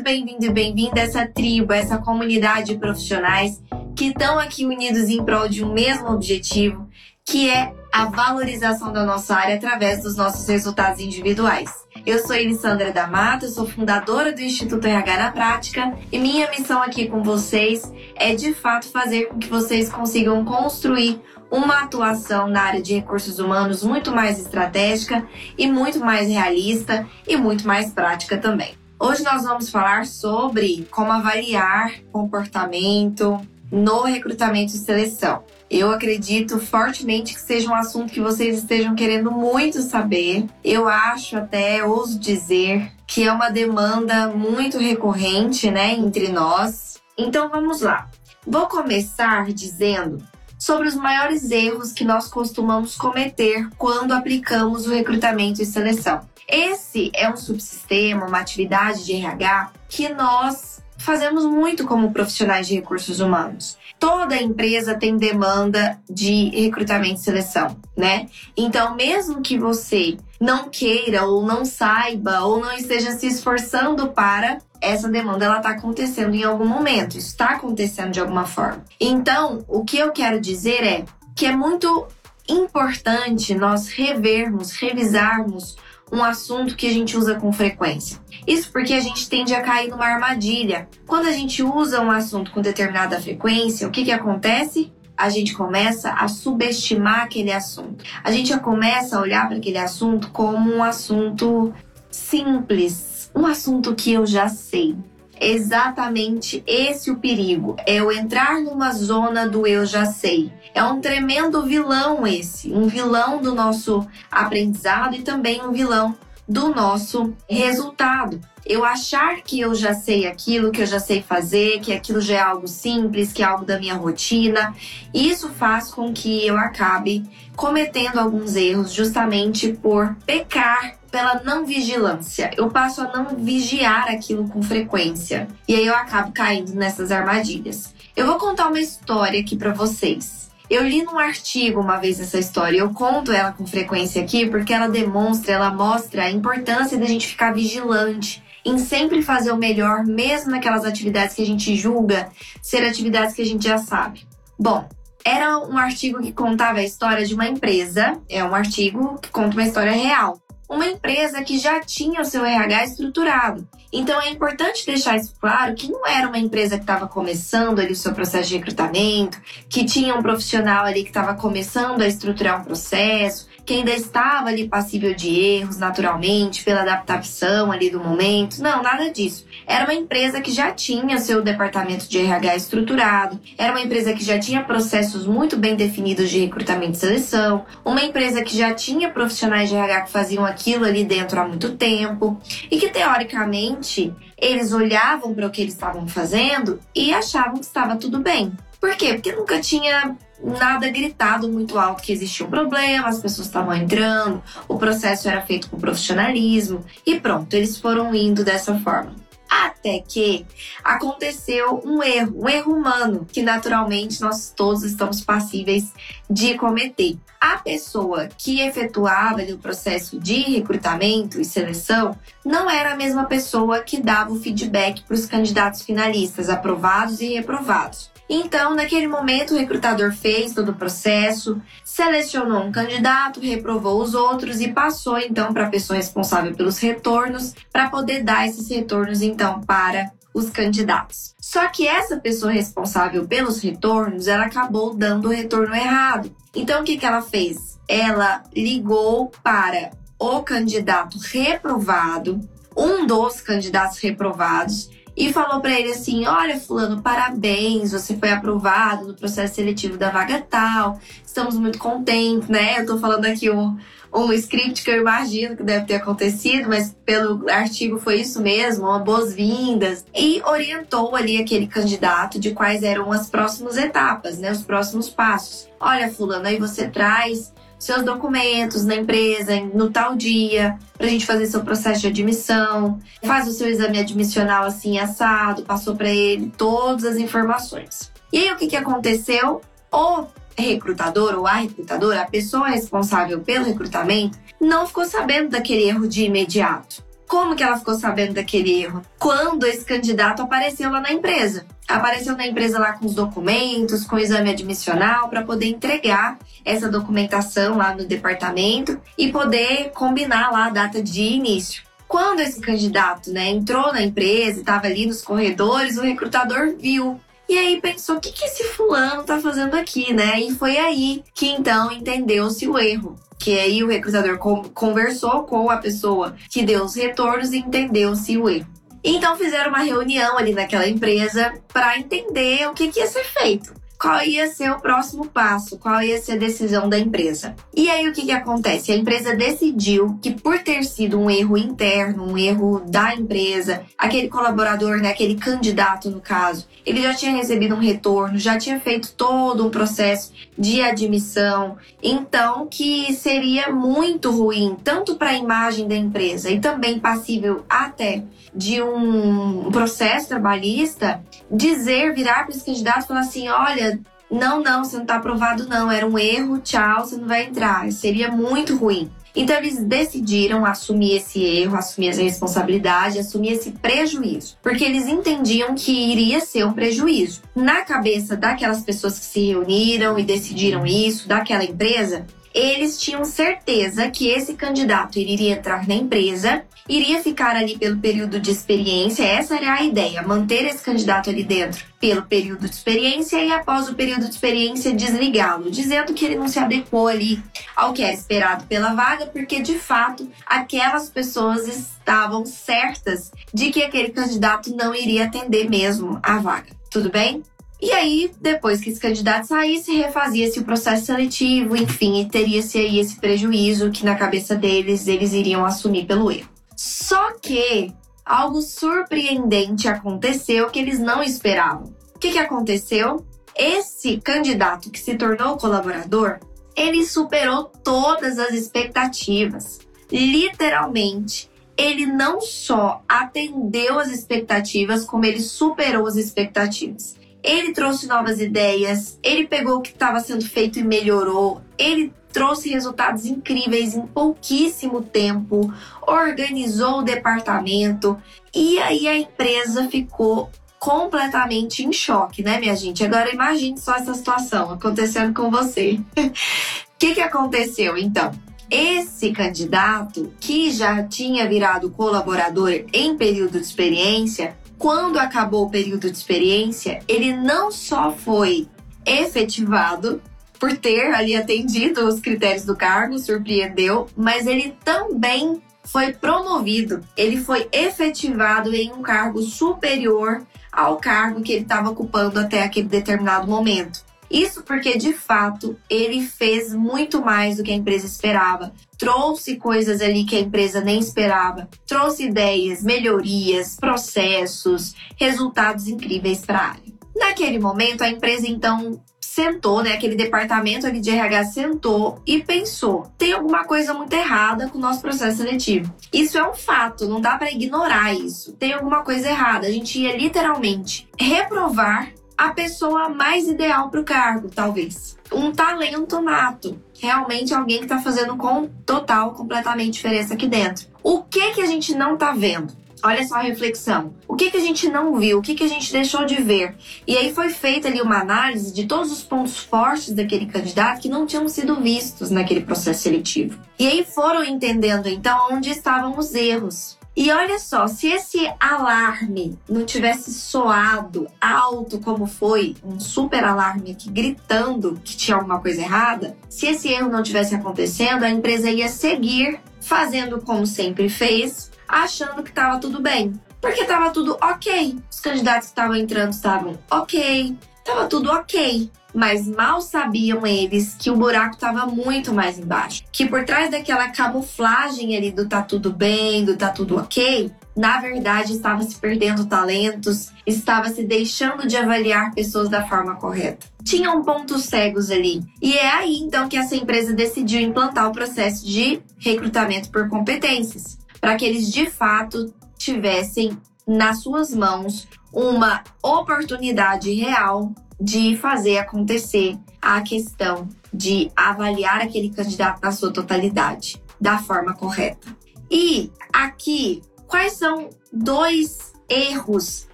Muito bem-vindo e bem-vinda a essa tribo, a essa comunidade de profissionais que estão aqui unidos em prol de um mesmo objetivo, que é a valorização da nossa área através dos nossos resultados individuais. Eu sou Elissandra da Mata, sou fundadora do Instituto RH na Prática e minha missão aqui com vocês é de fato fazer com que vocês consigam construir uma atuação na área de recursos humanos muito mais estratégica e muito mais realista e muito mais prática também. Hoje nós vamos falar sobre como avaliar comportamento no recrutamento e seleção. Eu acredito fortemente que seja um assunto que vocês estejam querendo muito saber. Eu acho até, ouso dizer, que é uma demanda muito recorrente, né, entre nós. Então vamos lá. Vou começar dizendo sobre os maiores erros que nós costumamos cometer quando aplicamos o recrutamento e seleção. Esse é um subsistema, uma atividade de RH que nós fazemos muito como profissionais de recursos humanos. Toda empresa tem demanda de recrutamento e seleção, né? Então, mesmo que você não queira ou não saiba ou não esteja se esforçando para essa demanda ela está acontecendo em algum momento, está acontecendo de alguma forma. Então, o que eu quero dizer é que é muito importante nós revermos, revisarmos um assunto que a gente usa com frequência. Isso porque a gente tende a cair numa armadilha. Quando a gente usa um assunto com determinada frequência, o que, que acontece? A gente começa a subestimar aquele assunto. A gente já começa a olhar para aquele assunto como um assunto simples, um assunto que eu já sei exatamente esse o perigo. É eu entrar numa zona do eu já sei. É um tremendo vilão esse, um vilão do nosso aprendizado e também um vilão do nosso resultado. Eu achar que eu já sei aquilo, que eu já sei fazer, que aquilo já é algo simples, que é algo da minha rotina, isso faz com que eu acabe cometendo alguns erros justamente por pecar pela não vigilância. Eu passo a não vigiar aquilo com frequência. E aí eu acabo caindo nessas armadilhas. Eu vou contar uma história aqui para vocês. Eu li num artigo uma vez essa história, eu conto ela com frequência aqui porque ela demonstra, ela mostra a importância da gente ficar vigilante em sempre fazer o melhor, mesmo naquelas atividades que a gente julga ser atividades que a gente já sabe. Bom, era um artigo que contava a história de uma empresa, é um artigo que conta uma história real uma empresa que já tinha o seu RH estruturado. Então é importante deixar isso claro que não era uma empresa que estava começando ali o seu processo de recrutamento, que tinha um profissional ali que estava começando a estruturar um processo, que ainda estava ali passível de erros naturalmente, pela adaptação ali do momento. Não, nada disso. Era uma empresa que já tinha seu departamento de RH estruturado, era uma empresa que já tinha processos muito bem definidos de recrutamento e seleção, uma empresa que já tinha profissionais de RH que faziam aquilo ali dentro há muito tempo e que teoricamente eles olhavam para o que eles estavam fazendo e achavam que estava tudo bem. Por quê? Porque nunca tinha nada gritado muito alto que existia um problema, as pessoas estavam entrando, o processo era feito com profissionalismo e pronto, eles foram indo dessa forma. Até que aconteceu um erro, um erro humano, que naturalmente nós todos estamos passíveis de cometer. A pessoa que efetuava o processo de recrutamento e seleção não era a mesma pessoa que dava o feedback para os candidatos finalistas, aprovados e reprovados. Então, naquele momento, o recrutador fez todo o processo, selecionou um candidato, reprovou os outros e passou então para a pessoa responsável pelos retornos para poder dar esses retornos então para os candidatos. Só que essa pessoa responsável pelos retornos, ela acabou dando o retorno errado. Então, o que, que ela fez? Ela ligou para o candidato reprovado, um dos candidatos reprovados, e falou para ele assim: Olha, Fulano, parabéns, você foi aprovado no processo seletivo da vaga tal, estamos muito contentes, né? Eu tô falando aqui um, um script que eu imagino que deve ter acontecido, mas pelo artigo foi isso mesmo, uma boas-vindas. E orientou ali aquele candidato de quais eram as próximas etapas, né? Os próximos passos. Olha, fulano, aí você traz seus documentos na empresa no tal dia, para a gente fazer seu processo de admissão, faz o seu exame admissional assim assado, passou para ele todas as informações. E aí o que, que aconteceu? O recrutador ou a recrutadora, a pessoa responsável pelo recrutamento, não ficou sabendo daquele erro de imediato. Como que ela ficou sabendo daquele erro? Quando esse candidato apareceu lá na empresa. Apareceu na empresa lá com os documentos, com o exame admissional, para poder entregar essa documentação lá no departamento e poder combinar lá a data de início. Quando esse candidato né, entrou na empresa, estava ali nos corredores, o recrutador viu e aí pensou, o que, que esse fulano tá fazendo aqui, né? E foi aí que então entendeu-se o erro. Que aí o recrutador conversou com a pessoa que deu os retornos e entendeu-se o erro. Então fizeram uma reunião ali naquela empresa para entender o que, que ia ser feito qual ia ser o próximo passo, qual ia ser a decisão da empresa. E aí o que, que acontece? A empresa decidiu que por ter sido um erro interno, um erro da empresa, aquele colaborador, né, aquele candidato no caso, ele já tinha recebido um retorno, já tinha feito todo um processo de admissão, então que seria muito ruim tanto para a imagem da empresa e também passível até de um processo trabalhista dizer, virar para esse candidato e falar assim: olha, não, não, você não está aprovado, não, era um erro, tchau, você não vai entrar. Seria muito ruim. Então eles decidiram assumir esse erro, assumir essa responsabilidade, assumir esse prejuízo, porque eles entendiam que iria ser um prejuízo. Na cabeça daquelas pessoas que se reuniram e decidiram isso, daquela empresa, eles tinham certeza que esse candidato iria entrar na empresa, iria ficar ali pelo período de experiência, essa era a ideia, manter esse candidato ali dentro pelo período de experiência e após o período de experiência desligá-lo, dizendo que ele não se adequou ali ao que era esperado pela vaga, porque de fato aquelas pessoas estavam certas de que aquele candidato não iria atender mesmo a vaga. Tudo bem? E aí, depois que esse candidato saísse, refazia-se o processo seletivo, enfim, e teria-se aí esse prejuízo que na cabeça deles eles iriam assumir pelo erro. Só que algo surpreendente aconteceu que eles não esperavam. O que, que aconteceu? Esse candidato que se tornou colaborador, ele superou todas as expectativas. Literalmente, ele não só atendeu as expectativas, como ele superou as expectativas. Ele trouxe novas ideias, ele pegou o que estava sendo feito e melhorou, ele trouxe resultados incríveis em pouquíssimo tempo, organizou o departamento e aí a empresa ficou completamente em choque, né, minha gente? Agora imagine só essa situação acontecendo com você. O que, que aconteceu então? Esse candidato, que já tinha virado colaborador em período de experiência, quando acabou o período de experiência, ele não só foi efetivado por ter ali atendido os critérios do cargo, surpreendeu, mas ele também foi promovido. Ele foi efetivado em um cargo superior ao cargo que ele estava ocupando até aquele determinado momento. Isso porque, de fato, ele fez muito mais do que a empresa esperava. Trouxe coisas ali que a empresa nem esperava. Trouxe ideias, melhorias, processos, resultados incríveis para a área. Naquele momento, a empresa então sentou, né? Aquele departamento ali de RH sentou e pensou: tem alguma coisa muito errada com o nosso processo seletivo. Isso é um fato, não dá para ignorar isso. Tem alguma coisa errada. A gente ia literalmente reprovar a pessoa mais ideal para o cargo, talvez. Um talento nato. Realmente alguém que está fazendo com total, completamente diferença aqui dentro. O que que a gente não está vendo? Olha só a reflexão. O que, que a gente não viu? O que, que a gente deixou de ver? E aí foi feita ali uma análise de todos os pontos fortes daquele candidato que não tinham sido vistos naquele processo seletivo. E aí foram entendendo então onde estavam os erros. E olha só, se esse alarme não tivesse soado alto como foi, um super alarme aqui gritando que tinha alguma coisa errada, se esse erro não tivesse acontecendo, a empresa ia seguir fazendo como sempre fez, achando que estava tudo bem. Porque estava tudo ok. Os candidatos que estavam entrando estavam ok, estava tudo ok. Mas mal sabiam eles que o buraco estava muito mais embaixo. Que por trás daquela camuflagem ali do tá tudo bem, do tá tudo ok, na verdade estava se perdendo talentos, estava se deixando de avaliar pessoas da forma correta. Tinham pontos cegos ali. E é aí então que essa empresa decidiu implantar o processo de recrutamento por competências, para que eles de fato tivessem nas suas mãos uma oportunidade real de fazer acontecer a questão de avaliar aquele candidato na sua totalidade, da forma correta. E aqui, quais são dois erros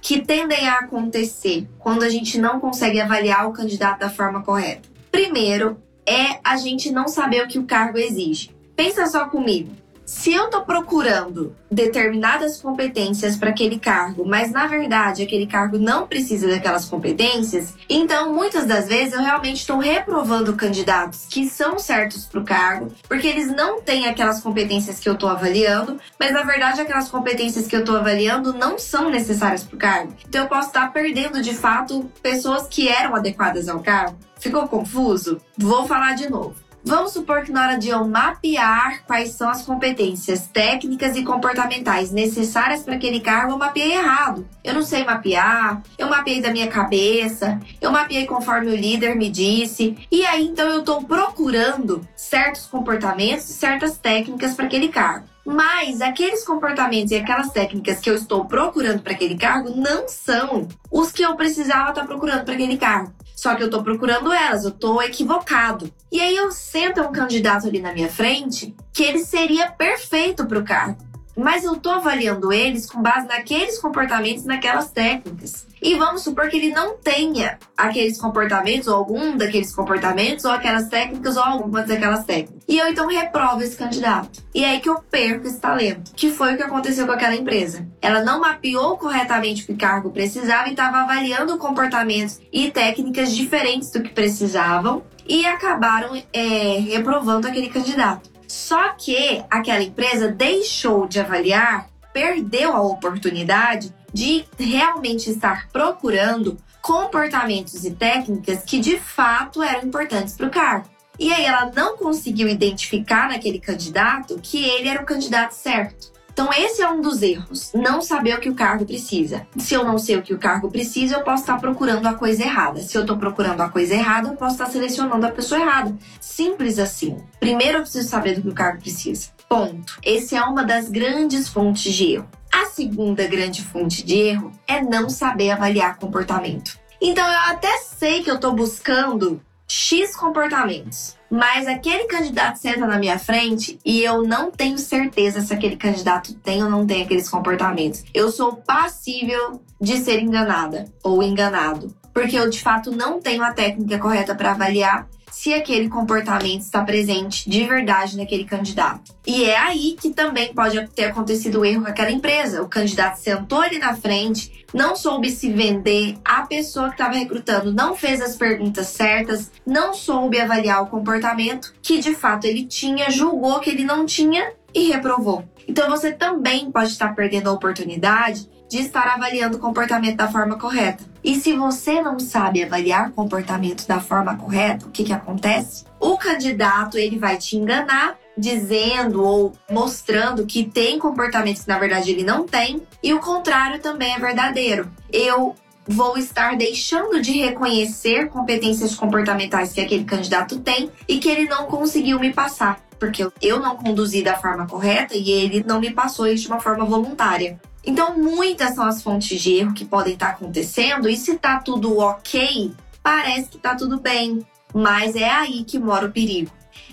que tendem a acontecer quando a gente não consegue avaliar o candidato da forma correta? Primeiro, é a gente não saber o que o cargo exige. Pensa só comigo. Se eu estou procurando determinadas competências para aquele cargo, mas na verdade aquele cargo não precisa daquelas competências, então muitas das vezes eu realmente estou reprovando candidatos que são certos para o cargo, porque eles não têm aquelas competências que eu estou avaliando, mas na verdade aquelas competências que eu estou avaliando não são necessárias para o cargo. Então eu posso estar perdendo de fato pessoas que eram adequadas ao cargo. Ficou confuso? Vou falar de novo. Vamos supor que na hora de eu mapear quais são as competências técnicas e comportamentais necessárias para aquele cargo, eu mapeei errado. Eu não sei mapear, eu mapeei da minha cabeça, eu mapeei conforme o líder me disse. E aí então eu estou procurando certos comportamentos e certas técnicas para aquele cargo. Mas aqueles comportamentos e aquelas técnicas que eu estou procurando para aquele cargo não são os que eu precisava estar tá procurando para aquele cargo. Só que eu tô procurando elas, eu tô equivocado. E aí eu sento um candidato ali na minha frente que ele seria perfeito para o cargo mas eu tô avaliando eles com base naqueles comportamentos, naquelas técnicas. E vamos supor que ele não tenha aqueles comportamentos, ou algum daqueles comportamentos, ou aquelas técnicas, ou algumas daquelas técnicas. E eu então reprovo esse candidato. E é aí que eu perco esse talento, que foi o que aconteceu com aquela empresa. Ela não mapeou corretamente o que cargo precisava e estava avaliando comportamentos e técnicas diferentes do que precisavam e acabaram é, reprovando aquele candidato. Só que aquela empresa deixou de avaliar, perdeu a oportunidade de realmente estar procurando comportamentos e técnicas que de fato eram importantes para o cargo. E aí ela não conseguiu identificar naquele candidato que ele era o candidato certo. Então, esse é um dos erros, não saber o que o cargo precisa. Se eu não sei o que o cargo precisa, eu posso estar procurando a coisa errada. Se eu estou procurando a coisa errada, eu posso estar selecionando a pessoa errada. Simples assim. Primeiro eu preciso saber do que o cargo precisa. Ponto. Esse é uma das grandes fontes de erro. A segunda grande fonte de erro é não saber avaliar comportamento. Então eu até sei que eu estou buscando X comportamentos. Mas aquele candidato senta na minha frente e eu não tenho certeza se aquele candidato tem ou não tem aqueles comportamentos. Eu sou passível de ser enganada ou enganado, porque eu de fato não tenho a técnica correta para avaliar se aquele comportamento está presente de verdade naquele candidato. E é aí que também pode ter acontecido o erro com aquela empresa. O candidato sentou ali na frente, não soube se vender, a pessoa que estava recrutando não fez as perguntas certas, não soube avaliar o comportamento que de fato ele tinha, julgou que ele não tinha e reprovou. Então você também pode estar perdendo a oportunidade de estar avaliando o comportamento da forma correta. E se você não sabe avaliar comportamento da forma correta, o que, que acontece? O candidato ele vai te enganar dizendo ou mostrando que tem comportamentos que na verdade ele não tem, e o contrário também é verdadeiro. Eu vou estar deixando de reconhecer competências comportamentais que aquele candidato tem e que ele não conseguiu me passar, porque eu não conduzi da forma correta e ele não me passou isso de uma forma voluntária. Então, muitas são as fontes de erro que podem estar acontecendo, e se tá tudo ok, parece que tá tudo bem, mas é aí que mora o perigo.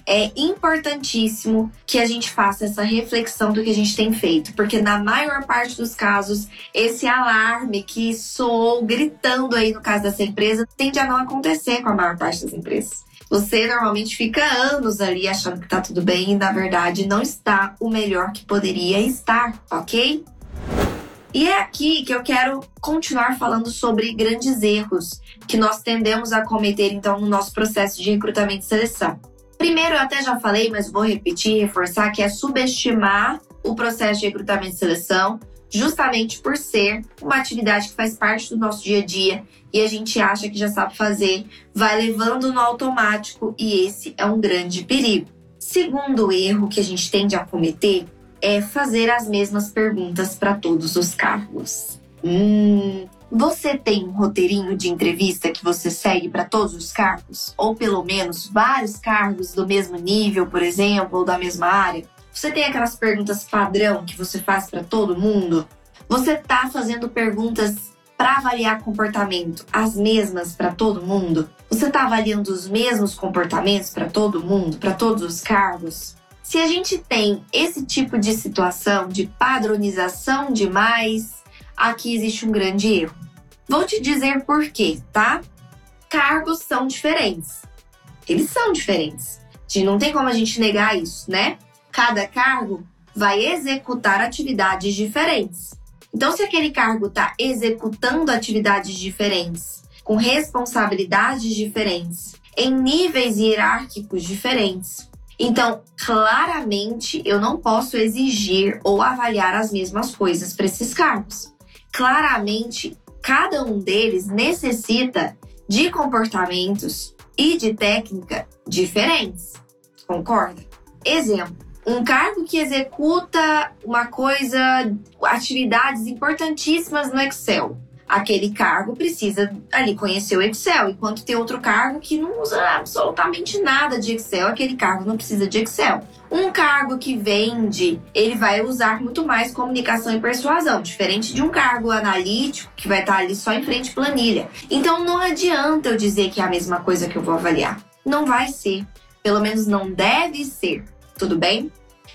É importantíssimo que a gente faça essa reflexão do que a gente tem feito, porque na maior parte dos casos, esse alarme que soou gritando aí no caso dessa empresa tende a não acontecer com a maior parte das empresas. Você normalmente fica anos ali achando que tá tudo bem e na verdade não está o melhor que poderia estar, ok? E é aqui que eu quero continuar falando sobre grandes erros que nós tendemos a cometer então no nosso processo de recrutamento e seleção. Primeiro, eu até já falei, mas vou repetir, reforçar que é subestimar o processo de recrutamento e seleção, justamente por ser uma atividade que faz parte do nosso dia a dia e a gente acha que já sabe fazer, vai levando no automático e esse é um grande perigo. Segundo erro que a gente tende a cometer é fazer as mesmas perguntas para todos os cargos. Hum, você tem um roteirinho de entrevista que você segue para todos os cargos? Ou pelo menos vários cargos do mesmo nível, por exemplo, ou da mesma área? Você tem aquelas perguntas padrão que você faz para todo mundo? Você está fazendo perguntas para avaliar comportamento as mesmas para todo mundo? Você está avaliando os mesmos comportamentos para todo mundo, para todos os cargos? Se a gente tem esse tipo de situação de padronização demais, aqui existe um grande erro. Vou te dizer por quê, tá? Cargos são diferentes. Eles são diferentes. Não tem como a gente negar isso, né? Cada cargo vai executar atividades diferentes. Então, se aquele cargo está executando atividades diferentes, com responsabilidades diferentes, em níveis hierárquicos diferentes, então claramente eu não posso exigir ou avaliar as mesmas coisas para esses cargos. Claramente, cada um deles necessita de comportamentos e de técnica diferentes. Concorda? Exemplo: um cargo que executa uma coisa, atividades importantíssimas no Excel. Aquele cargo precisa ali conhecer o Excel, enquanto tem outro cargo que não usa absolutamente nada de Excel, aquele cargo não precisa de Excel. Um cargo que vende, ele vai usar muito mais comunicação e persuasão, diferente de um cargo analítico que vai estar ali só em frente planilha. Então não adianta eu dizer que é a mesma coisa que eu vou avaliar. Não vai ser. Pelo menos não deve ser tudo bem?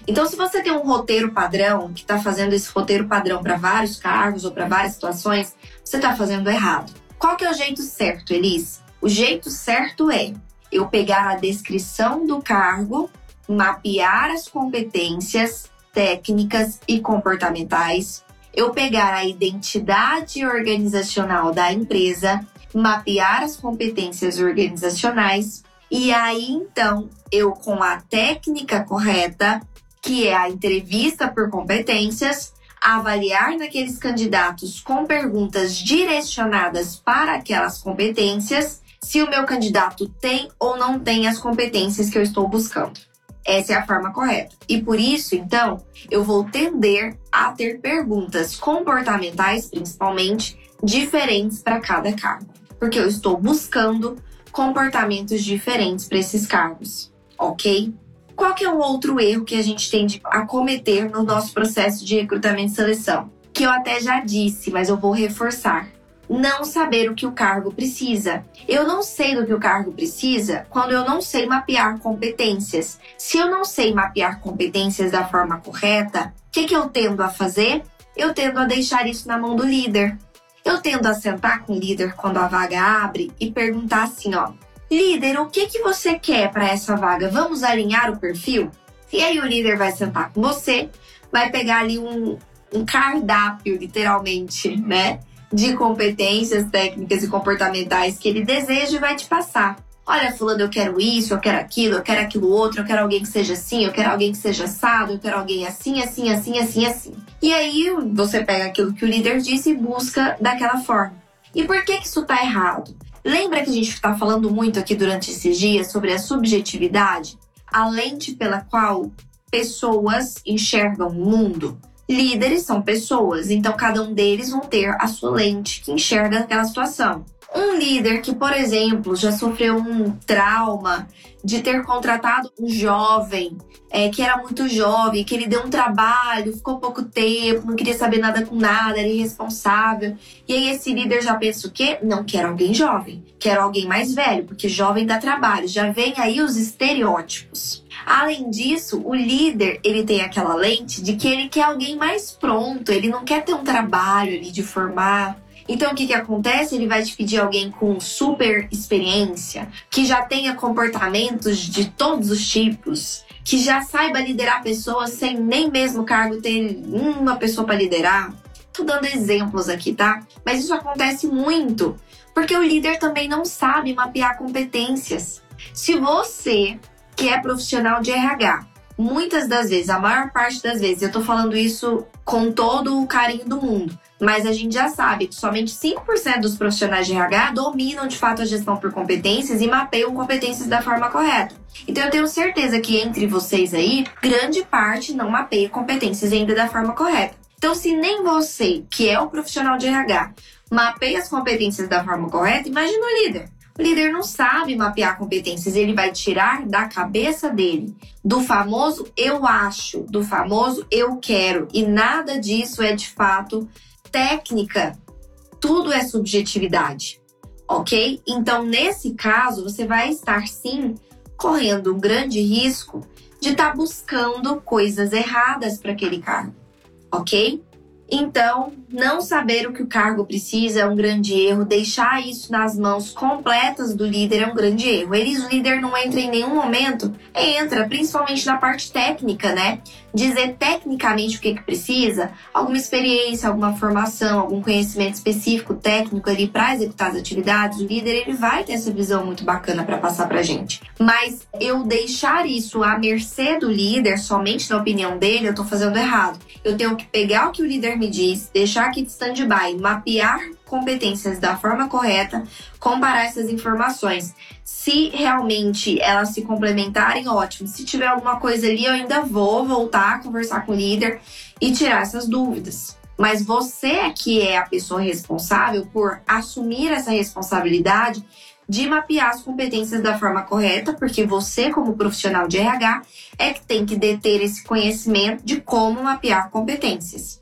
Então, se você tem um roteiro padrão, que está fazendo esse roteiro padrão para vários cargos ou para várias situações, você está fazendo errado. Qual que é o jeito certo, Elis? O jeito certo é eu pegar a descrição do cargo, mapear as competências técnicas e comportamentais, eu pegar a identidade organizacional da empresa, mapear as competências organizacionais e aí então eu com a técnica correta, que é a entrevista por competências, avaliar naqueles candidatos com perguntas direcionadas para aquelas competências, se o meu candidato tem ou não tem as competências que eu estou buscando. Essa é a forma correta. E por isso, então, eu vou tender a ter perguntas comportamentais, principalmente, diferentes para cada cargo. Porque eu estou buscando comportamentos diferentes para esses cargos, ok? Qual que é um outro erro que a gente tende a cometer no nosso processo de recrutamento e seleção? Que eu até já disse, mas eu vou reforçar. Não saber o que o cargo precisa. Eu não sei do que o cargo precisa quando eu não sei mapear competências. Se eu não sei mapear competências da forma correta, o que, que eu tendo a fazer? Eu tendo a deixar isso na mão do líder. Eu tendo a sentar com o líder quando a vaga abre e perguntar assim, ó, líder, o que que você quer para essa vaga? Vamos alinhar o perfil? E aí o líder vai sentar com você, vai pegar ali um, um cardápio, literalmente, né? De competências técnicas e comportamentais que ele deseja e vai te passar. Olha, fulano, eu quero isso, eu quero aquilo, eu quero aquilo outro, eu quero alguém que seja assim, eu quero alguém que seja assado, eu quero alguém assim, assim, assim, assim, assim. E aí você pega aquilo que o líder disse e busca daquela forma. E por que, que isso tá errado? Lembra que a gente está falando muito aqui durante esses dias sobre a subjetividade? A lente pela qual pessoas enxergam o mundo? Líderes são pessoas, então cada um deles vão ter a sua lente que enxerga aquela situação. Um líder que, por exemplo, já sofreu um trauma de ter contratado um jovem é, que era muito jovem, que ele deu um trabalho, ficou pouco tempo, não queria saber nada com nada, era irresponsável. E aí esse líder já pensa o quê? Não quero alguém jovem, quero alguém mais velho, porque jovem dá trabalho. Já vem aí os estereótipos. Além disso, o líder ele tem aquela lente de que ele quer alguém mais pronto, ele não quer ter um trabalho ali de formar então, o que, que acontece? Ele vai te pedir alguém com super experiência, que já tenha comportamentos de todos os tipos, que já saiba liderar pessoas sem nem mesmo cargo ter uma pessoa para liderar. Tô dando exemplos aqui, tá? Mas isso acontece muito, porque o líder também não sabe mapear competências. Se você, que é profissional de RH, muitas das vezes, a maior parte das vezes, eu tô falando isso com todo o carinho do mundo, mas a gente já sabe que somente 5% dos profissionais de RH dominam de fato a gestão por competências e mapeiam competências da forma correta. Então eu tenho certeza que entre vocês aí, grande parte não mapeia competências ainda da forma correta. Então, se nem você, que é o profissional de RH, mapeia as competências da forma correta, imagina o líder. O líder não sabe mapear competências, ele vai tirar da cabeça dele, do famoso eu acho, do famoso eu quero, e nada disso é de fato técnica. Tudo é subjetividade, ok? Então, nesse caso, você vai estar sim correndo um grande risco de estar tá buscando coisas erradas para aquele cargo, ok? Então, não saber o que o cargo precisa é um grande erro, deixar isso nas mãos completas do líder é um grande erro. Eles, o líder não entra em nenhum momento, entra principalmente na parte técnica, né? Dizer tecnicamente o que, que precisa, alguma experiência, alguma formação, algum conhecimento específico técnico ali para executar as atividades, o líder ele vai ter essa visão muito bacana para passar para gente. Mas eu deixar isso à mercê do líder, somente na opinião dele, eu tô fazendo errado. Eu tenho que pegar o que o líder me diz, deixar aqui de stand-by, mapear competências da forma correta, comparar essas informações. Se realmente elas se complementarem, ótimo. Se tiver alguma coisa ali, eu ainda vou voltar a conversar com o líder e tirar essas dúvidas. Mas você é que é a pessoa responsável por assumir essa responsabilidade de mapear as competências da forma correta, porque você, como profissional de RH, é que tem que deter esse conhecimento de como mapear competências.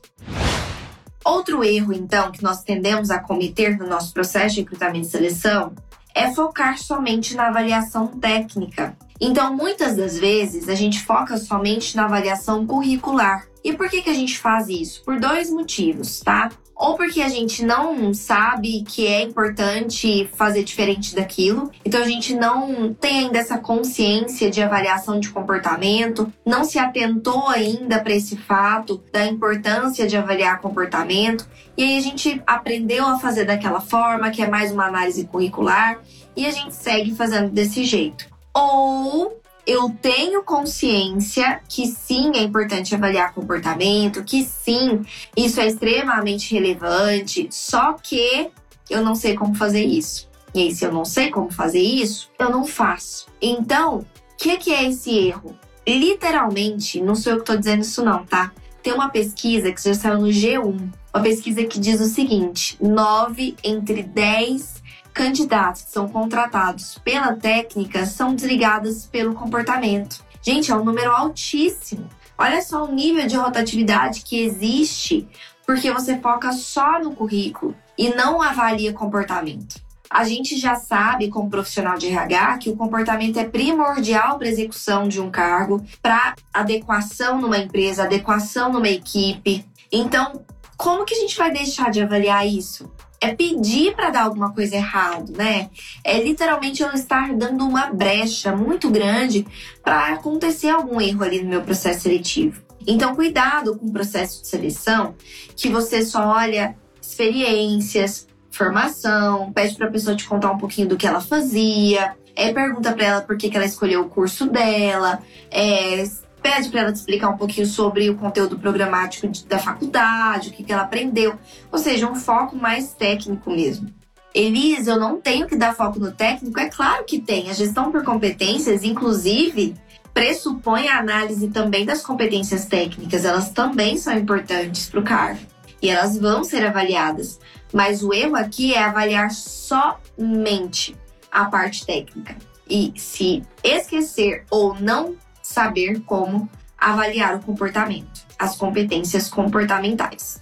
Outro erro, então, que nós tendemos a cometer no nosso processo de recrutamento e seleção é focar somente na avaliação técnica. Então, muitas das vezes, a gente foca somente na avaliação curricular. E por que, que a gente faz isso? Por dois motivos, tá? Ou porque a gente não sabe que é importante fazer diferente daquilo, então a gente não tem ainda essa consciência de avaliação de comportamento, não se atentou ainda para esse fato da importância de avaliar comportamento, e aí a gente aprendeu a fazer daquela forma, que é mais uma análise curricular, e a gente segue fazendo desse jeito. Ou eu tenho consciência que sim é importante avaliar comportamento, que sim, isso é extremamente relevante, só que eu não sei como fazer isso. E aí, se eu não sei como fazer isso, eu não faço. Então, o que, que é esse erro? Literalmente, não sou eu que estou dizendo isso, não, tá? Tem uma pesquisa que já saiu no G1, uma pesquisa que diz o seguinte: 9 entre 10 candidatos que são contratados pela técnica são desligados pelo comportamento. Gente, é um número altíssimo. Olha só o nível de rotatividade que existe porque você foca só no currículo e não avalia comportamento. A gente já sabe, como profissional de RH, que o comportamento é primordial para a execução de um cargo, para adequação numa empresa, adequação numa equipe. Então, como que a gente vai deixar de avaliar isso? É pedir para dar alguma coisa errado, né? É literalmente eu estar dando uma brecha muito grande para acontecer algum erro ali no meu processo seletivo. Então, cuidado com o processo de seleção, que você só olha experiências, formação, pede para a pessoa te contar um pouquinho do que ela fazia, é, pergunta para ela por que, que ela escolheu o curso dela, é, pede para ela te explicar um pouquinho sobre o conteúdo programático de, da faculdade, o que, que ela aprendeu. Ou seja, um foco mais técnico mesmo. Elise, eu não tenho que dar foco no técnico? É claro que tem. A gestão por competências, inclusive, pressupõe a análise também das competências técnicas. Elas também são importantes para o cargo e elas vão ser avaliadas. Mas o erro aqui é avaliar somente a parte técnica. E se esquecer ou não saber como avaliar o comportamento, as competências comportamentais.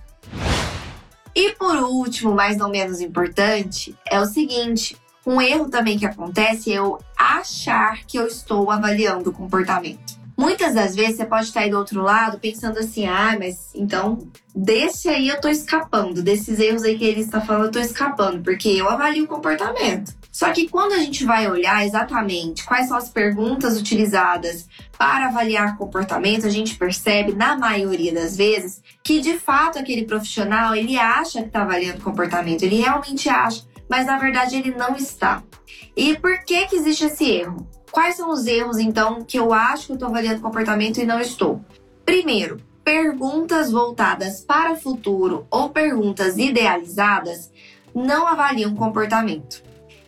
E por último, mas não menos importante, é o seguinte: um erro também que acontece é eu achar que eu estou avaliando o comportamento. Muitas das vezes você pode estar aí do outro lado pensando assim: ah, mas então desse aí eu tô escapando, desses erros aí que ele está falando, eu tô escapando, porque eu avalio o comportamento. Só que quando a gente vai olhar exatamente quais são as perguntas utilizadas para avaliar comportamento, a gente percebe, na maioria das vezes, que de fato aquele profissional ele acha que está avaliando comportamento, ele realmente acha, mas na verdade ele não está. E por que, que existe esse erro? Quais são os erros, então, que eu acho que eu estou avaliando comportamento e não estou? Primeiro, perguntas voltadas para o futuro ou perguntas idealizadas não avaliam comportamento.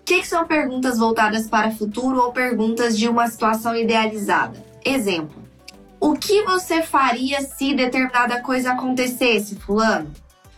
Que, que são perguntas voltadas para o futuro ou perguntas de uma situação idealizada? Exemplo: O que você faria se determinada coisa acontecesse, Fulano?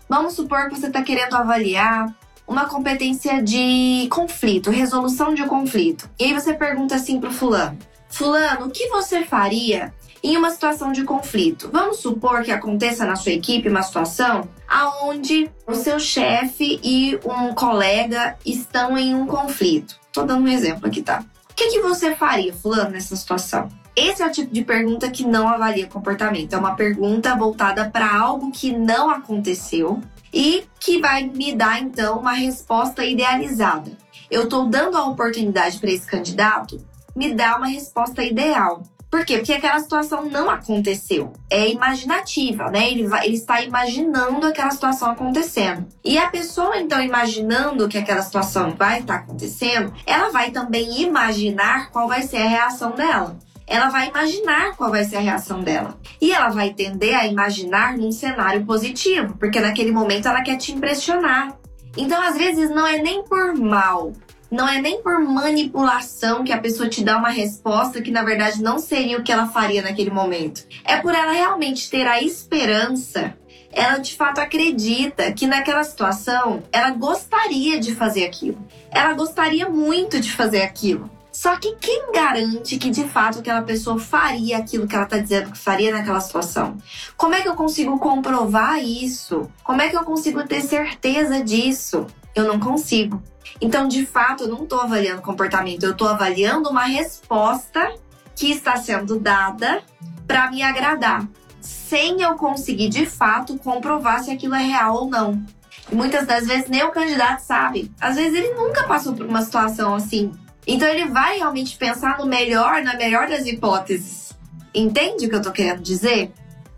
Vamos supor que você está querendo avaliar uma competência de conflito, resolução de um conflito. E aí você pergunta assim para o Fulano: Fulano, o que você faria em uma situação de conflito. Vamos supor que aconteça na sua equipe uma situação aonde o seu chefe e um colega estão em um conflito. Tô dando um exemplo aqui, tá? O que, que você faria, fulano, nessa situação? Esse é o tipo de pergunta que não avalia comportamento. É uma pergunta voltada para algo que não aconteceu e que vai me dar então uma resposta idealizada. Eu estou dando a oportunidade para esse candidato me dar uma resposta ideal. Por quê? Porque aquela situação não aconteceu. É imaginativa, né? Ele, vai, ele está imaginando aquela situação acontecendo. E a pessoa, então, imaginando que aquela situação vai estar acontecendo, ela vai também imaginar qual vai ser a reação dela ela vai imaginar qual vai ser a reação dela. E ela vai tender a imaginar num cenário positivo, porque naquele momento ela quer te impressionar. Então, às vezes, não é nem por mal, não é nem por manipulação que a pessoa te dá uma resposta que na verdade não seria o que ela faria naquele momento. É por ela realmente ter a esperança. Ela de fato acredita que naquela situação ela gostaria de fazer aquilo. Ela gostaria muito de fazer aquilo. Só que quem garante que de fato aquela pessoa faria aquilo que ela está dizendo que faria naquela situação? Como é que eu consigo comprovar isso? Como é que eu consigo ter certeza disso? Eu não consigo. Então, de fato, eu não estou avaliando comportamento, eu estou avaliando uma resposta que está sendo dada para me agradar, sem eu conseguir de fato comprovar se aquilo é real ou não. Muitas das vezes nem o candidato sabe. Às vezes ele nunca passou por uma situação assim. Então ele vai realmente pensar no melhor, na melhor das hipóteses. Entende o que eu tô querendo dizer?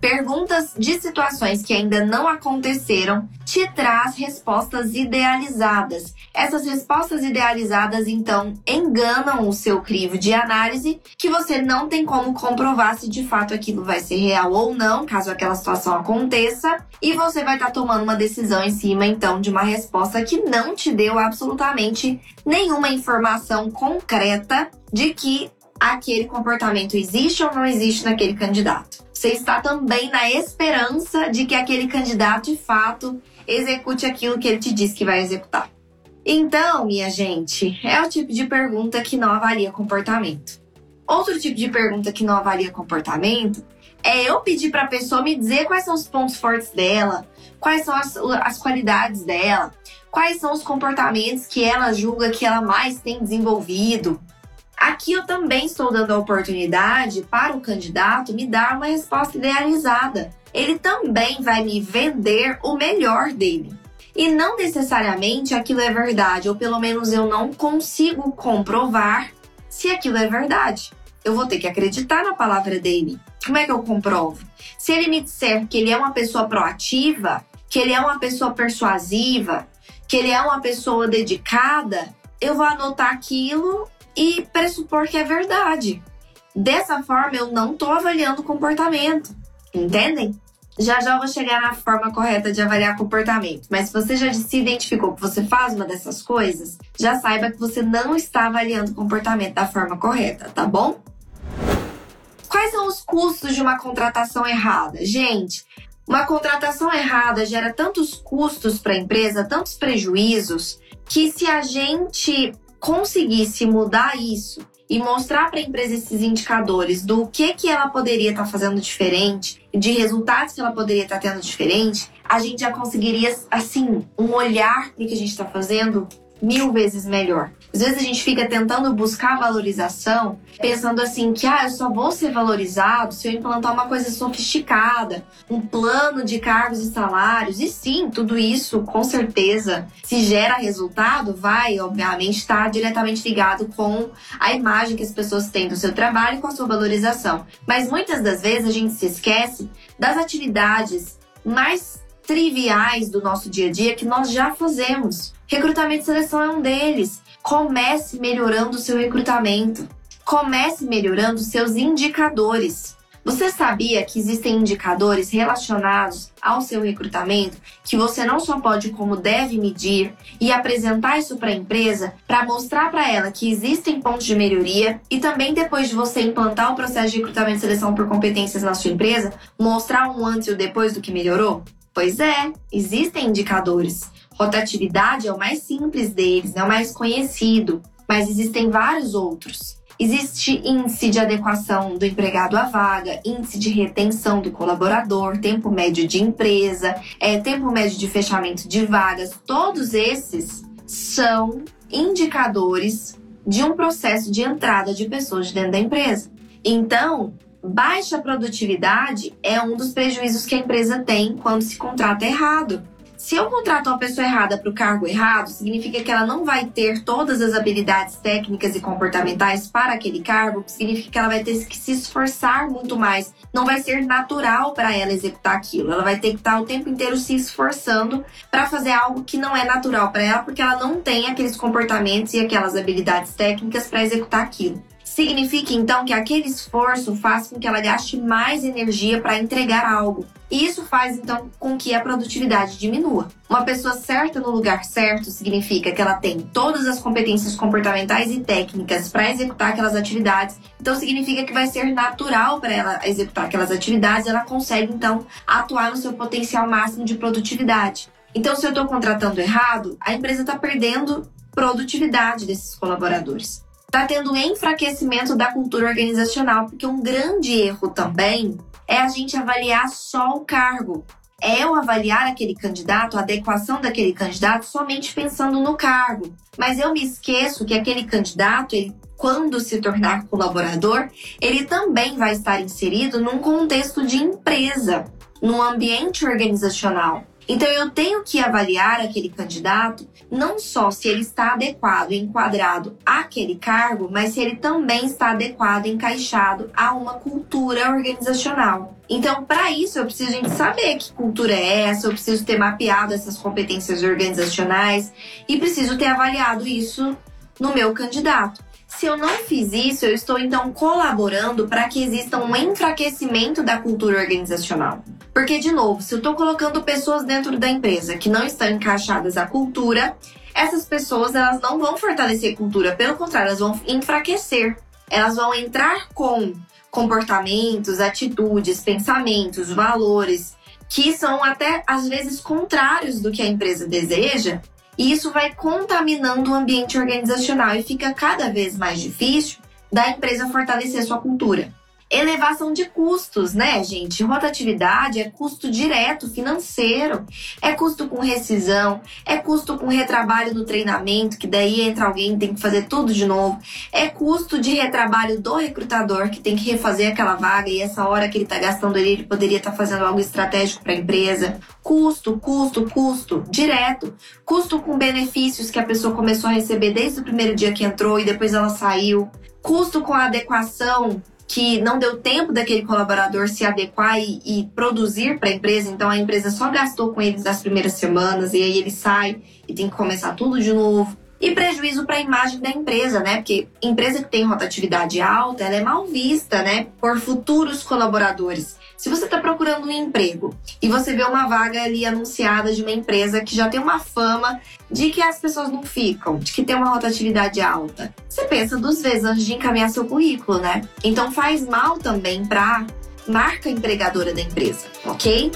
Perguntas de situações que ainda não aconteceram te traz respostas idealizadas. Essas respostas idealizadas, então, enganam o seu crivo de análise, que você não tem como comprovar se de fato aquilo vai ser real ou não, caso aquela situação aconteça, e você vai estar tá tomando uma decisão em cima, então, de uma resposta que não te deu absolutamente nenhuma informação concreta de que aquele comportamento existe ou não existe naquele candidato você está também na esperança de que aquele candidato de fato execute aquilo que ele te disse que vai executar. Então, minha gente, é o tipo de pergunta que não avalia comportamento. Outro tipo de pergunta que não avalia comportamento é eu pedir para a pessoa me dizer quais são os pontos fortes dela, quais são as, as qualidades dela, quais são os comportamentos que ela julga que ela mais tem desenvolvido, Aqui eu também estou dando a oportunidade para o candidato me dar uma resposta idealizada. Ele também vai me vender o melhor dele. E não necessariamente aquilo é verdade, ou pelo menos eu não consigo comprovar se aquilo é verdade. Eu vou ter que acreditar na palavra dele. Como é que eu comprovo? Se ele me disser que ele é uma pessoa proativa, que ele é uma pessoa persuasiva, que ele é uma pessoa dedicada, eu vou anotar aquilo e pressupor que é verdade. Dessa forma, eu não estou avaliando o comportamento. Entendem? Já já vou chegar na forma correta de avaliar comportamento, mas se você já se identificou que você faz uma dessas coisas, já saiba que você não está avaliando o comportamento da forma correta, tá bom? Quais são os custos de uma contratação errada? Gente, uma contratação errada gera tantos custos para a empresa, tantos prejuízos, que se a gente conseguisse mudar isso e mostrar para a empresa esses indicadores do que que ela poderia estar tá fazendo diferente, de resultados que ela poderia estar tá tendo diferente, a gente já conseguiria assim um olhar para o que a gente está fazendo mil vezes melhor. Às vezes a gente fica tentando buscar valorização, pensando assim que ah, eu só vou ser valorizado se eu implantar uma coisa sofisticada, um plano de cargos e salários. E sim, tudo isso com certeza, se gera resultado, vai obviamente estar diretamente ligado com a imagem que as pessoas têm do seu trabalho e com a sua valorização. Mas muitas das vezes a gente se esquece das atividades mais triviais do nosso dia a dia que nós já fazemos. Recrutamento e seleção é um deles. Comece melhorando o seu recrutamento. Comece melhorando seus indicadores. Você sabia que existem indicadores relacionados ao seu recrutamento que você não só pode, como deve medir e apresentar isso para a empresa para mostrar para ela que existem pontos de melhoria e também depois de você implantar o processo de recrutamento e seleção por competências na sua empresa, mostrar um antes e o depois do que melhorou? Pois é, existem indicadores. Rotatividade é o mais simples deles, é o mais conhecido, mas existem vários outros. Existe índice de adequação do empregado à vaga, índice de retenção do colaborador, tempo médio de empresa, é, tempo médio de fechamento de vagas. Todos esses são indicadores de um processo de entrada de pessoas dentro da empresa. Então, baixa produtividade é um dos prejuízos que a empresa tem quando se contrata errado. Se eu contrato uma pessoa errada para o cargo errado, significa que ela não vai ter todas as habilidades técnicas e comportamentais para aquele cargo, significa que ela vai ter que se esforçar muito mais. Não vai ser natural para ela executar aquilo. Ela vai ter que estar o tempo inteiro se esforçando para fazer algo que não é natural para ela, porque ela não tem aqueles comportamentos e aquelas habilidades técnicas para executar aquilo. Significa então que aquele esforço faz com que ela gaste mais energia para entregar algo. E isso faz então com que a produtividade diminua. Uma pessoa certa no lugar certo significa que ela tem todas as competências comportamentais e técnicas para executar aquelas atividades. Então significa que vai ser natural para ela executar aquelas atividades, ela consegue então atuar no seu potencial máximo de produtividade. Então, se eu estou contratando errado, a empresa está perdendo produtividade desses colaboradores está tendo enfraquecimento da cultura organizacional, porque um grande erro também é a gente avaliar só o cargo. É eu avaliar aquele candidato, a adequação daquele candidato, somente pensando no cargo. Mas eu me esqueço que aquele candidato, ele, quando se tornar colaborador, ele também vai estar inserido num contexto de empresa, num ambiente organizacional. Então eu tenho que avaliar aquele candidato não só se ele está adequado e enquadrado àquele cargo, mas se ele também está adequado e encaixado a uma cultura organizacional. Então, para isso, eu preciso saber que cultura é essa, eu preciso ter mapeado essas competências organizacionais e preciso ter avaliado isso no meu candidato. Se eu não fiz isso, eu estou então colaborando para que exista um enfraquecimento da cultura organizacional. Porque, de novo, se eu estou colocando pessoas dentro da empresa que não estão encaixadas à cultura, essas pessoas elas não vão fortalecer a cultura, pelo contrário, elas vão enfraquecer. Elas vão entrar com comportamentos, atitudes, pensamentos, valores que são até às vezes contrários do que a empresa deseja e isso vai contaminando o ambiente organizacional e fica cada vez mais difícil da empresa fortalecer sua cultura. Elevação de custos, né, gente? Rotatividade é custo direto financeiro, é custo com rescisão, é custo com retrabalho no treinamento, que daí entra alguém tem que fazer tudo de novo, é custo de retrabalho do recrutador, que tem que refazer aquela vaga e essa hora que ele está gastando ali, ele poderia estar tá fazendo algo estratégico para a empresa. Custo, custo, custo direto, custo com benefícios que a pessoa começou a receber desde o primeiro dia que entrou e depois ela saiu custo com a adequação que não deu tempo daquele colaborador se adequar e, e produzir para a empresa, então a empresa só gastou com eles nas primeiras semanas e aí ele sai e tem que começar tudo de novo. E prejuízo para a imagem da empresa, né? Porque empresa que tem rotatividade alta, ela é mal vista, né? Por futuros colaboradores. Se você está procurando um emprego e você vê uma vaga ali anunciada de uma empresa que já tem uma fama de que as pessoas não ficam, de que tem uma rotatividade alta, você pensa duas vezes antes de encaminhar seu currículo, né? Então faz mal também para marca empregadora da empresa, ok?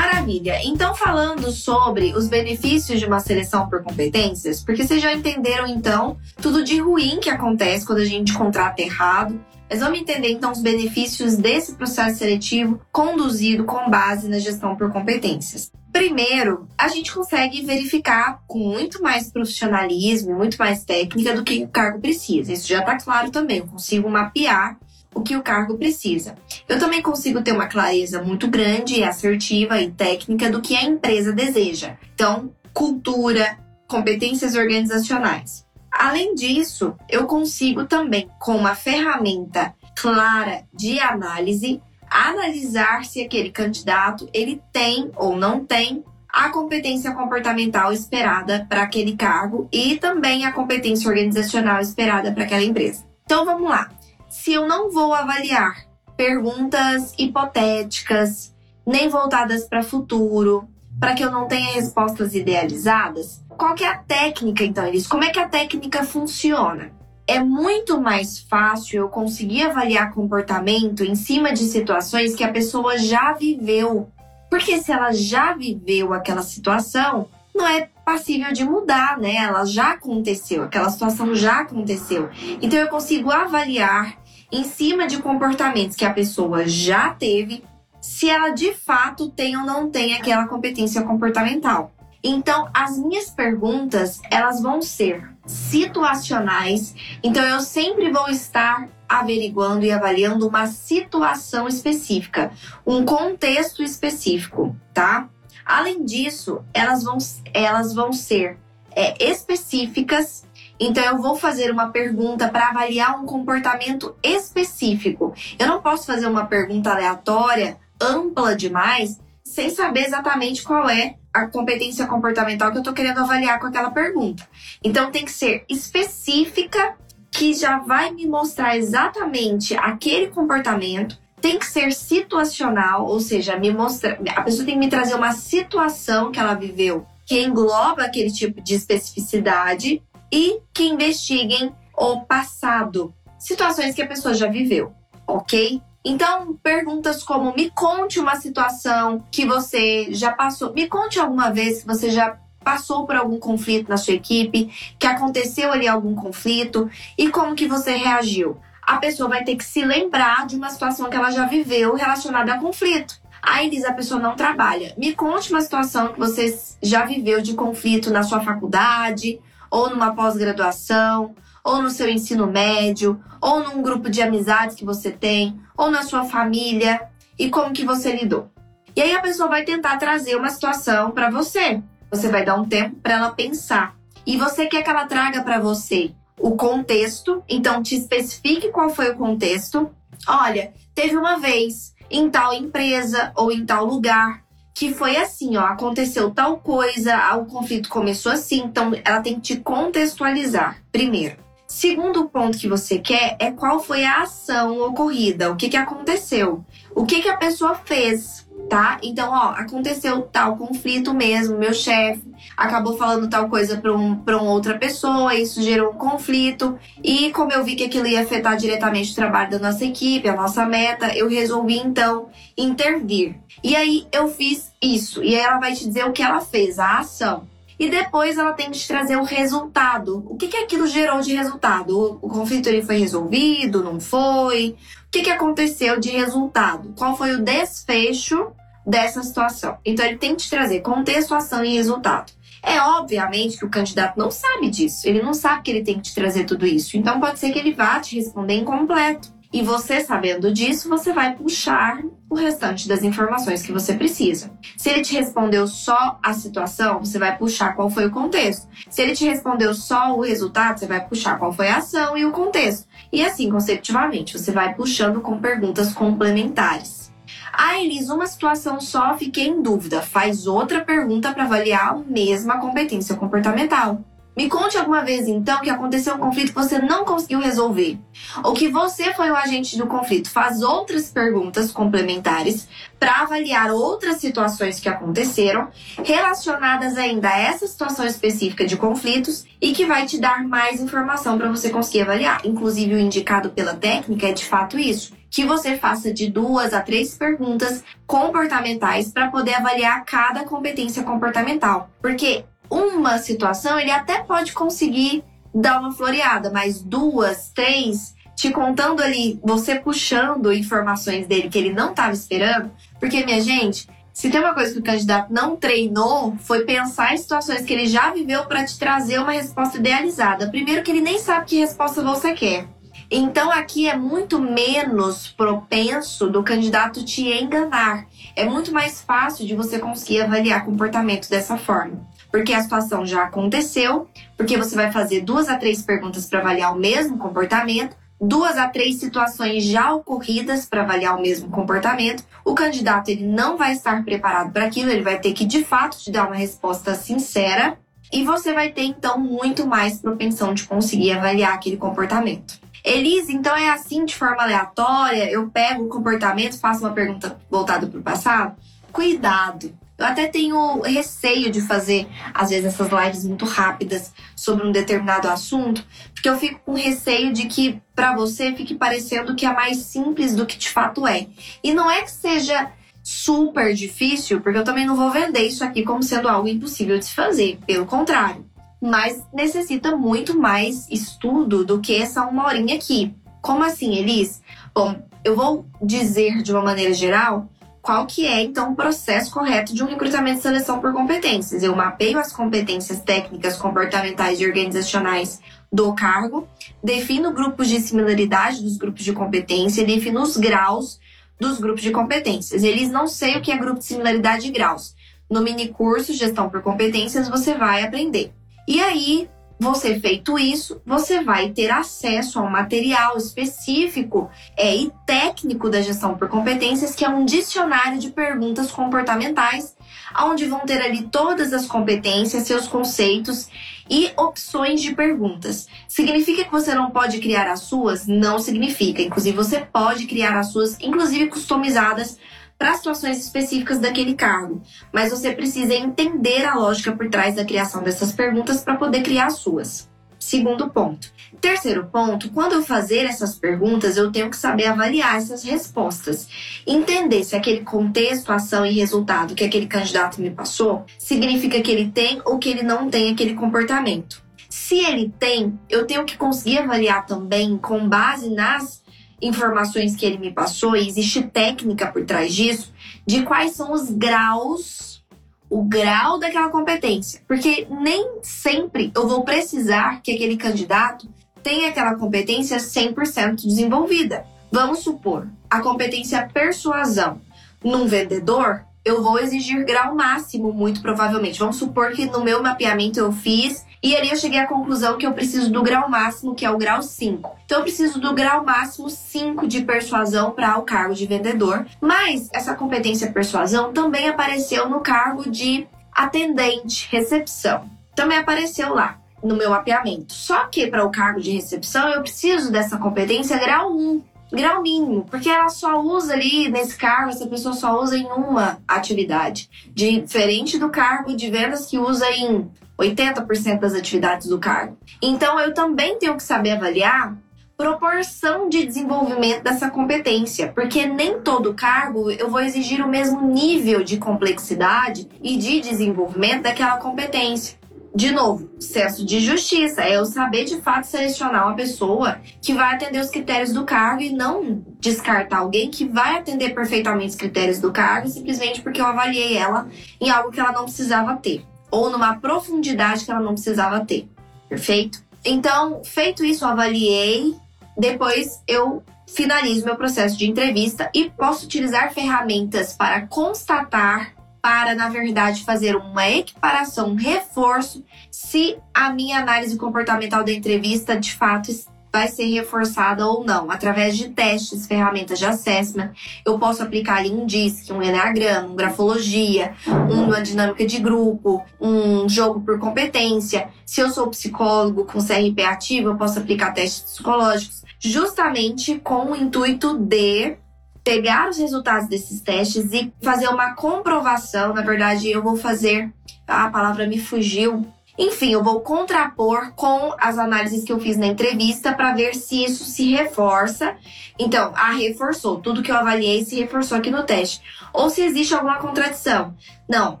Maravilha. Então, falando sobre os benefícios de uma seleção por competências, porque vocês já entenderam então tudo de ruim que acontece quando a gente contrata errado. Mas vamos entender então os benefícios desse processo seletivo conduzido com base na gestão por competências. Primeiro, a gente consegue verificar com muito mais profissionalismo, muito mais técnica do que o cargo precisa. Isso já está claro também. Eu consigo mapear o que o cargo precisa. Eu também consigo ter uma clareza muito grande, assertiva e técnica do que a empresa deseja. Então, cultura, competências organizacionais. Além disso, eu consigo também, com uma ferramenta clara de análise, analisar se aquele candidato ele tem ou não tem a competência comportamental esperada para aquele cargo e também a competência organizacional esperada para aquela empresa. Então vamos lá. Se eu não vou avaliar perguntas hipotéticas, nem voltadas para futuro, para que eu não tenha respostas idealizadas, qual que é a técnica então, Elis? Como é que a técnica funciona? É muito mais fácil eu conseguir avaliar comportamento em cima de situações que a pessoa já viveu porque se ela já viveu aquela situação, não é passível de mudar, né? Ela já aconteceu, aquela situação já aconteceu. Então eu consigo avaliar em cima de comportamentos que a pessoa já teve, se ela de fato tem ou não tem aquela competência comportamental. Então, as minhas perguntas, elas vão ser situacionais. Então, eu sempre vou estar averiguando e avaliando uma situação específica, um contexto específico, tá? Além disso, elas vão, elas vão ser é, específicas. Então, eu vou fazer uma pergunta para avaliar um comportamento específico. Eu não posso fazer uma pergunta aleatória, ampla demais, sem saber exatamente qual é a competência comportamental que eu estou querendo avaliar com aquela pergunta. Então, tem que ser específica que já vai me mostrar exatamente aquele comportamento. Tem que ser situacional, ou seja, me mostra, a pessoa tem que me trazer uma situação que ela viveu que engloba aquele tipo de especificidade e que investiguem o passado, situações que a pessoa já viveu, ok? Então, perguntas como: me conte uma situação que você já passou, me conte alguma vez que você já passou por algum conflito na sua equipe, que aconteceu ali algum conflito e como que você reagiu. A pessoa vai ter que se lembrar de uma situação que ela já viveu relacionada a conflito. Aí diz a pessoa não trabalha. Me conte uma situação que você já viveu de conflito na sua faculdade, ou numa pós-graduação, ou no seu ensino médio, ou num grupo de amizades que você tem, ou na sua família, e como que você lidou. E aí a pessoa vai tentar trazer uma situação para você. Você vai dar um tempo para ela pensar. E você quer que ela traga para você o contexto, então te especifique qual foi o contexto. Olha, teve uma vez em tal empresa ou em tal lugar que foi assim, ó, aconteceu tal coisa, o conflito começou assim, então ela tem que te contextualizar primeiro. Segundo ponto que você quer é qual foi a ação ocorrida, o que, que aconteceu, o que, que a pessoa fez tá? Então, ó, aconteceu tal conflito mesmo, meu chefe acabou falando tal coisa para um, pra uma outra pessoa, isso gerou um conflito. E como eu vi que aquilo ia afetar diretamente o trabalho da nossa equipe, a nossa meta, eu resolvi então intervir. E aí eu fiz isso. E aí ela vai te dizer o que ela fez, a ação. E depois ela tem que te trazer o resultado. O que, que aquilo gerou de resultado? O, o conflito ele foi resolvido? Não foi? Que, que aconteceu de resultado? Qual foi o desfecho dessa situação? Então, ele tem que te trazer contexto, ação e resultado. É obviamente que o candidato não sabe disso, ele não sabe que ele tem que te trazer tudo isso. Então, pode ser que ele vá te responder incompleto. E você sabendo disso, você vai puxar o restante das informações que você precisa. Se ele te respondeu só a situação, você vai puxar qual foi o contexto. Se ele te respondeu só o resultado, você vai puxar qual foi a ação e o contexto. E assim, consecutivamente, você vai puxando com perguntas complementares. Ah, Elis, uma situação só, fiquei em dúvida. Faz outra pergunta para avaliar a mesma competência comportamental. Me conte alguma vez, então, que aconteceu um conflito que você não conseguiu resolver. Ou que você foi o agente do conflito. Faz outras perguntas complementares para avaliar outras situações que aconteceram relacionadas ainda a essa situação específica de conflitos e que vai te dar mais informação para você conseguir avaliar. Inclusive, o indicado pela técnica é de fato isso que você faça de duas a três perguntas comportamentais para poder avaliar cada competência comportamental. Porque uma situação ele até pode conseguir dar uma floreada, mas duas, três, te contando ali, você puxando informações dele que ele não estava esperando, porque minha gente, se tem uma coisa que o candidato não treinou, foi pensar em situações que ele já viveu para te trazer uma resposta idealizada. Primeiro que ele nem sabe que resposta você quer. Então aqui é muito menos propenso do candidato te enganar. É muito mais fácil de você conseguir avaliar comportamento dessa forma porque a situação já aconteceu, porque você vai fazer duas a três perguntas para avaliar o mesmo comportamento, duas a três situações já ocorridas para avaliar o mesmo comportamento. O candidato ele não vai estar preparado para aquilo, ele vai ter que de fato te dar uma resposta sincera e você vai ter então muito mais propensão de conseguir avaliar aquele comportamento. Elise, então é assim de forma aleatória, eu pego o comportamento, faço uma pergunta voltada para o passado? Cuidado. Eu até tenho receio de fazer, às vezes, essas lives muito rápidas sobre um determinado assunto, porque eu fico com receio de que para você fique parecendo que é mais simples do que de fato é. E não é que seja super difícil, porque eu também não vou vender isso aqui como sendo algo impossível de se fazer, pelo contrário. Mas necessita muito mais estudo do que essa uma horinha aqui. Como assim, Elis? Bom, eu vou dizer de uma maneira geral qual que é então o processo correto de um recrutamento e seleção por competências. Eu mapeio as competências técnicas, comportamentais e organizacionais do cargo, defino grupos de similaridade dos grupos de competência, defino os graus dos grupos de competências. Eles não sei o que é grupo de similaridade e graus. No mini curso Gestão por Competências você vai aprender. E aí, você feito isso, você vai ter acesso a um material específico é, e técnico da gestão por competências, que é um dicionário de perguntas comportamentais, onde vão ter ali todas as competências, seus conceitos e opções de perguntas. Significa que você não pode criar as suas? Não significa. Inclusive, você pode criar as suas, inclusive customizadas para situações específicas daquele cargo, mas você precisa entender a lógica por trás da criação dessas perguntas para poder criar as suas. Segundo ponto. Terceiro ponto, quando eu fazer essas perguntas, eu tenho que saber avaliar essas respostas. Entender se aquele contexto, ação e resultado que aquele candidato me passou significa que ele tem ou que ele não tem aquele comportamento. Se ele tem, eu tenho que conseguir avaliar também, com base nas informações que ele me passou, existe técnica por trás disso, de quais são os graus, o grau daquela competência. Porque nem sempre eu vou precisar que aquele candidato tenha aquela competência 100% desenvolvida. Vamos supor, a competência persuasão num vendedor, eu vou exigir grau máximo, muito provavelmente. Vamos supor que no meu mapeamento eu fiz e ali eu cheguei à conclusão que eu preciso do grau máximo, que é o grau 5. Então eu preciso do grau máximo 5 de persuasão para o cargo de vendedor. Mas essa competência persuasão também apareceu no cargo de atendente, recepção. Também apareceu lá no meu mapeamento. Só que para o cargo de recepção eu preciso dessa competência grau 1 grau mínimo, porque ela só usa ali nesse cargo, essa pessoa só usa em uma atividade, diferente do cargo de vendas que usa em 80% das atividades do cargo. Então eu também tenho que saber avaliar proporção de desenvolvimento dessa competência, porque nem todo cargo eu vou exigir o mesmo nível de complexidade e de desenvolvimento daquela competência. De novo, senso de justiça é eu saber de fato selecionar uma pessoa que vai atender os critérios do cargo e não descartar alguém que vai atender perfeitamente os critérios do cargo simplesmente porque eu avaliei ela em algo que ela não precisava ter ou numa profundidade que ela não precisava ter. Perfeito? Então, feito isso, eu avaliei. Depois eu finalizo meu processo de entrevista e posso utilizar ferramentas para constatar, para, na verdade, fazer uma equiparação, um reforço, se a minha análise comportamental da entrevista de fato vai ser reforçada ou não. Através de testes, ferramentas de assessment, eu posso aplicar ali um DISC, um Enneagrama, um Grafologia, uma dinâmica de grupo, um jogo por competência. Se eu sou psicólogo com CRP ativo, eu posso aplicar testes psicológicos, justamente com o intuito de pegar os resultados desses testes e fazer uma comprovação. Na verdade, eu vou fazer. A palavra me fugiu, enfim, eu vou contrapor com as análises que eu fiz na entrevista para ver se isso se reforça. Então, a reforçou. Tudo que eu avaliei se reforçou aqui no teste. Ou se existe alguma contradição. Não,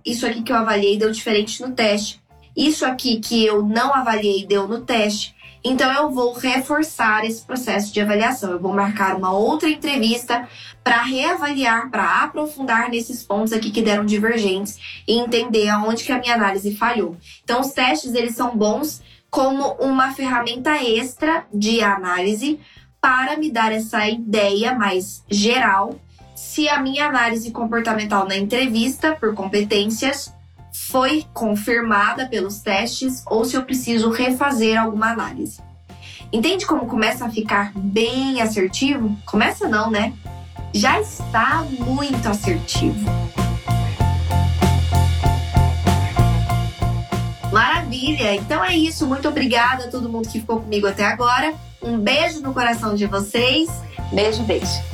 isso aqui que eu avaliei deu diferente no teste. Isso aqui que eu não avaliei deu no teste. Então eu vou reforçar esse processo de avaliação. Eu vou marcar uma outra entrevista para reavaliar, para aprofundar nesses pontos aqui que deram divergentes e entender aonde que a minha análise falhou. Então os testes eles são bons como uma ferramenta extra de análise para me dar essa ideia mais geral se a minha análise comportamental na entrevista por competências foi confirmada pelos testes ou se eu preciso refazer alguma análise. Entende como começa a ficar bem assertivo? Começa não, né? Já está muito assertivo. Maravilha! Então é isso. Muito obrigada a todo mundo que ficou comigo até agora. Um beijo no coração de vocês. Beijo, beijo.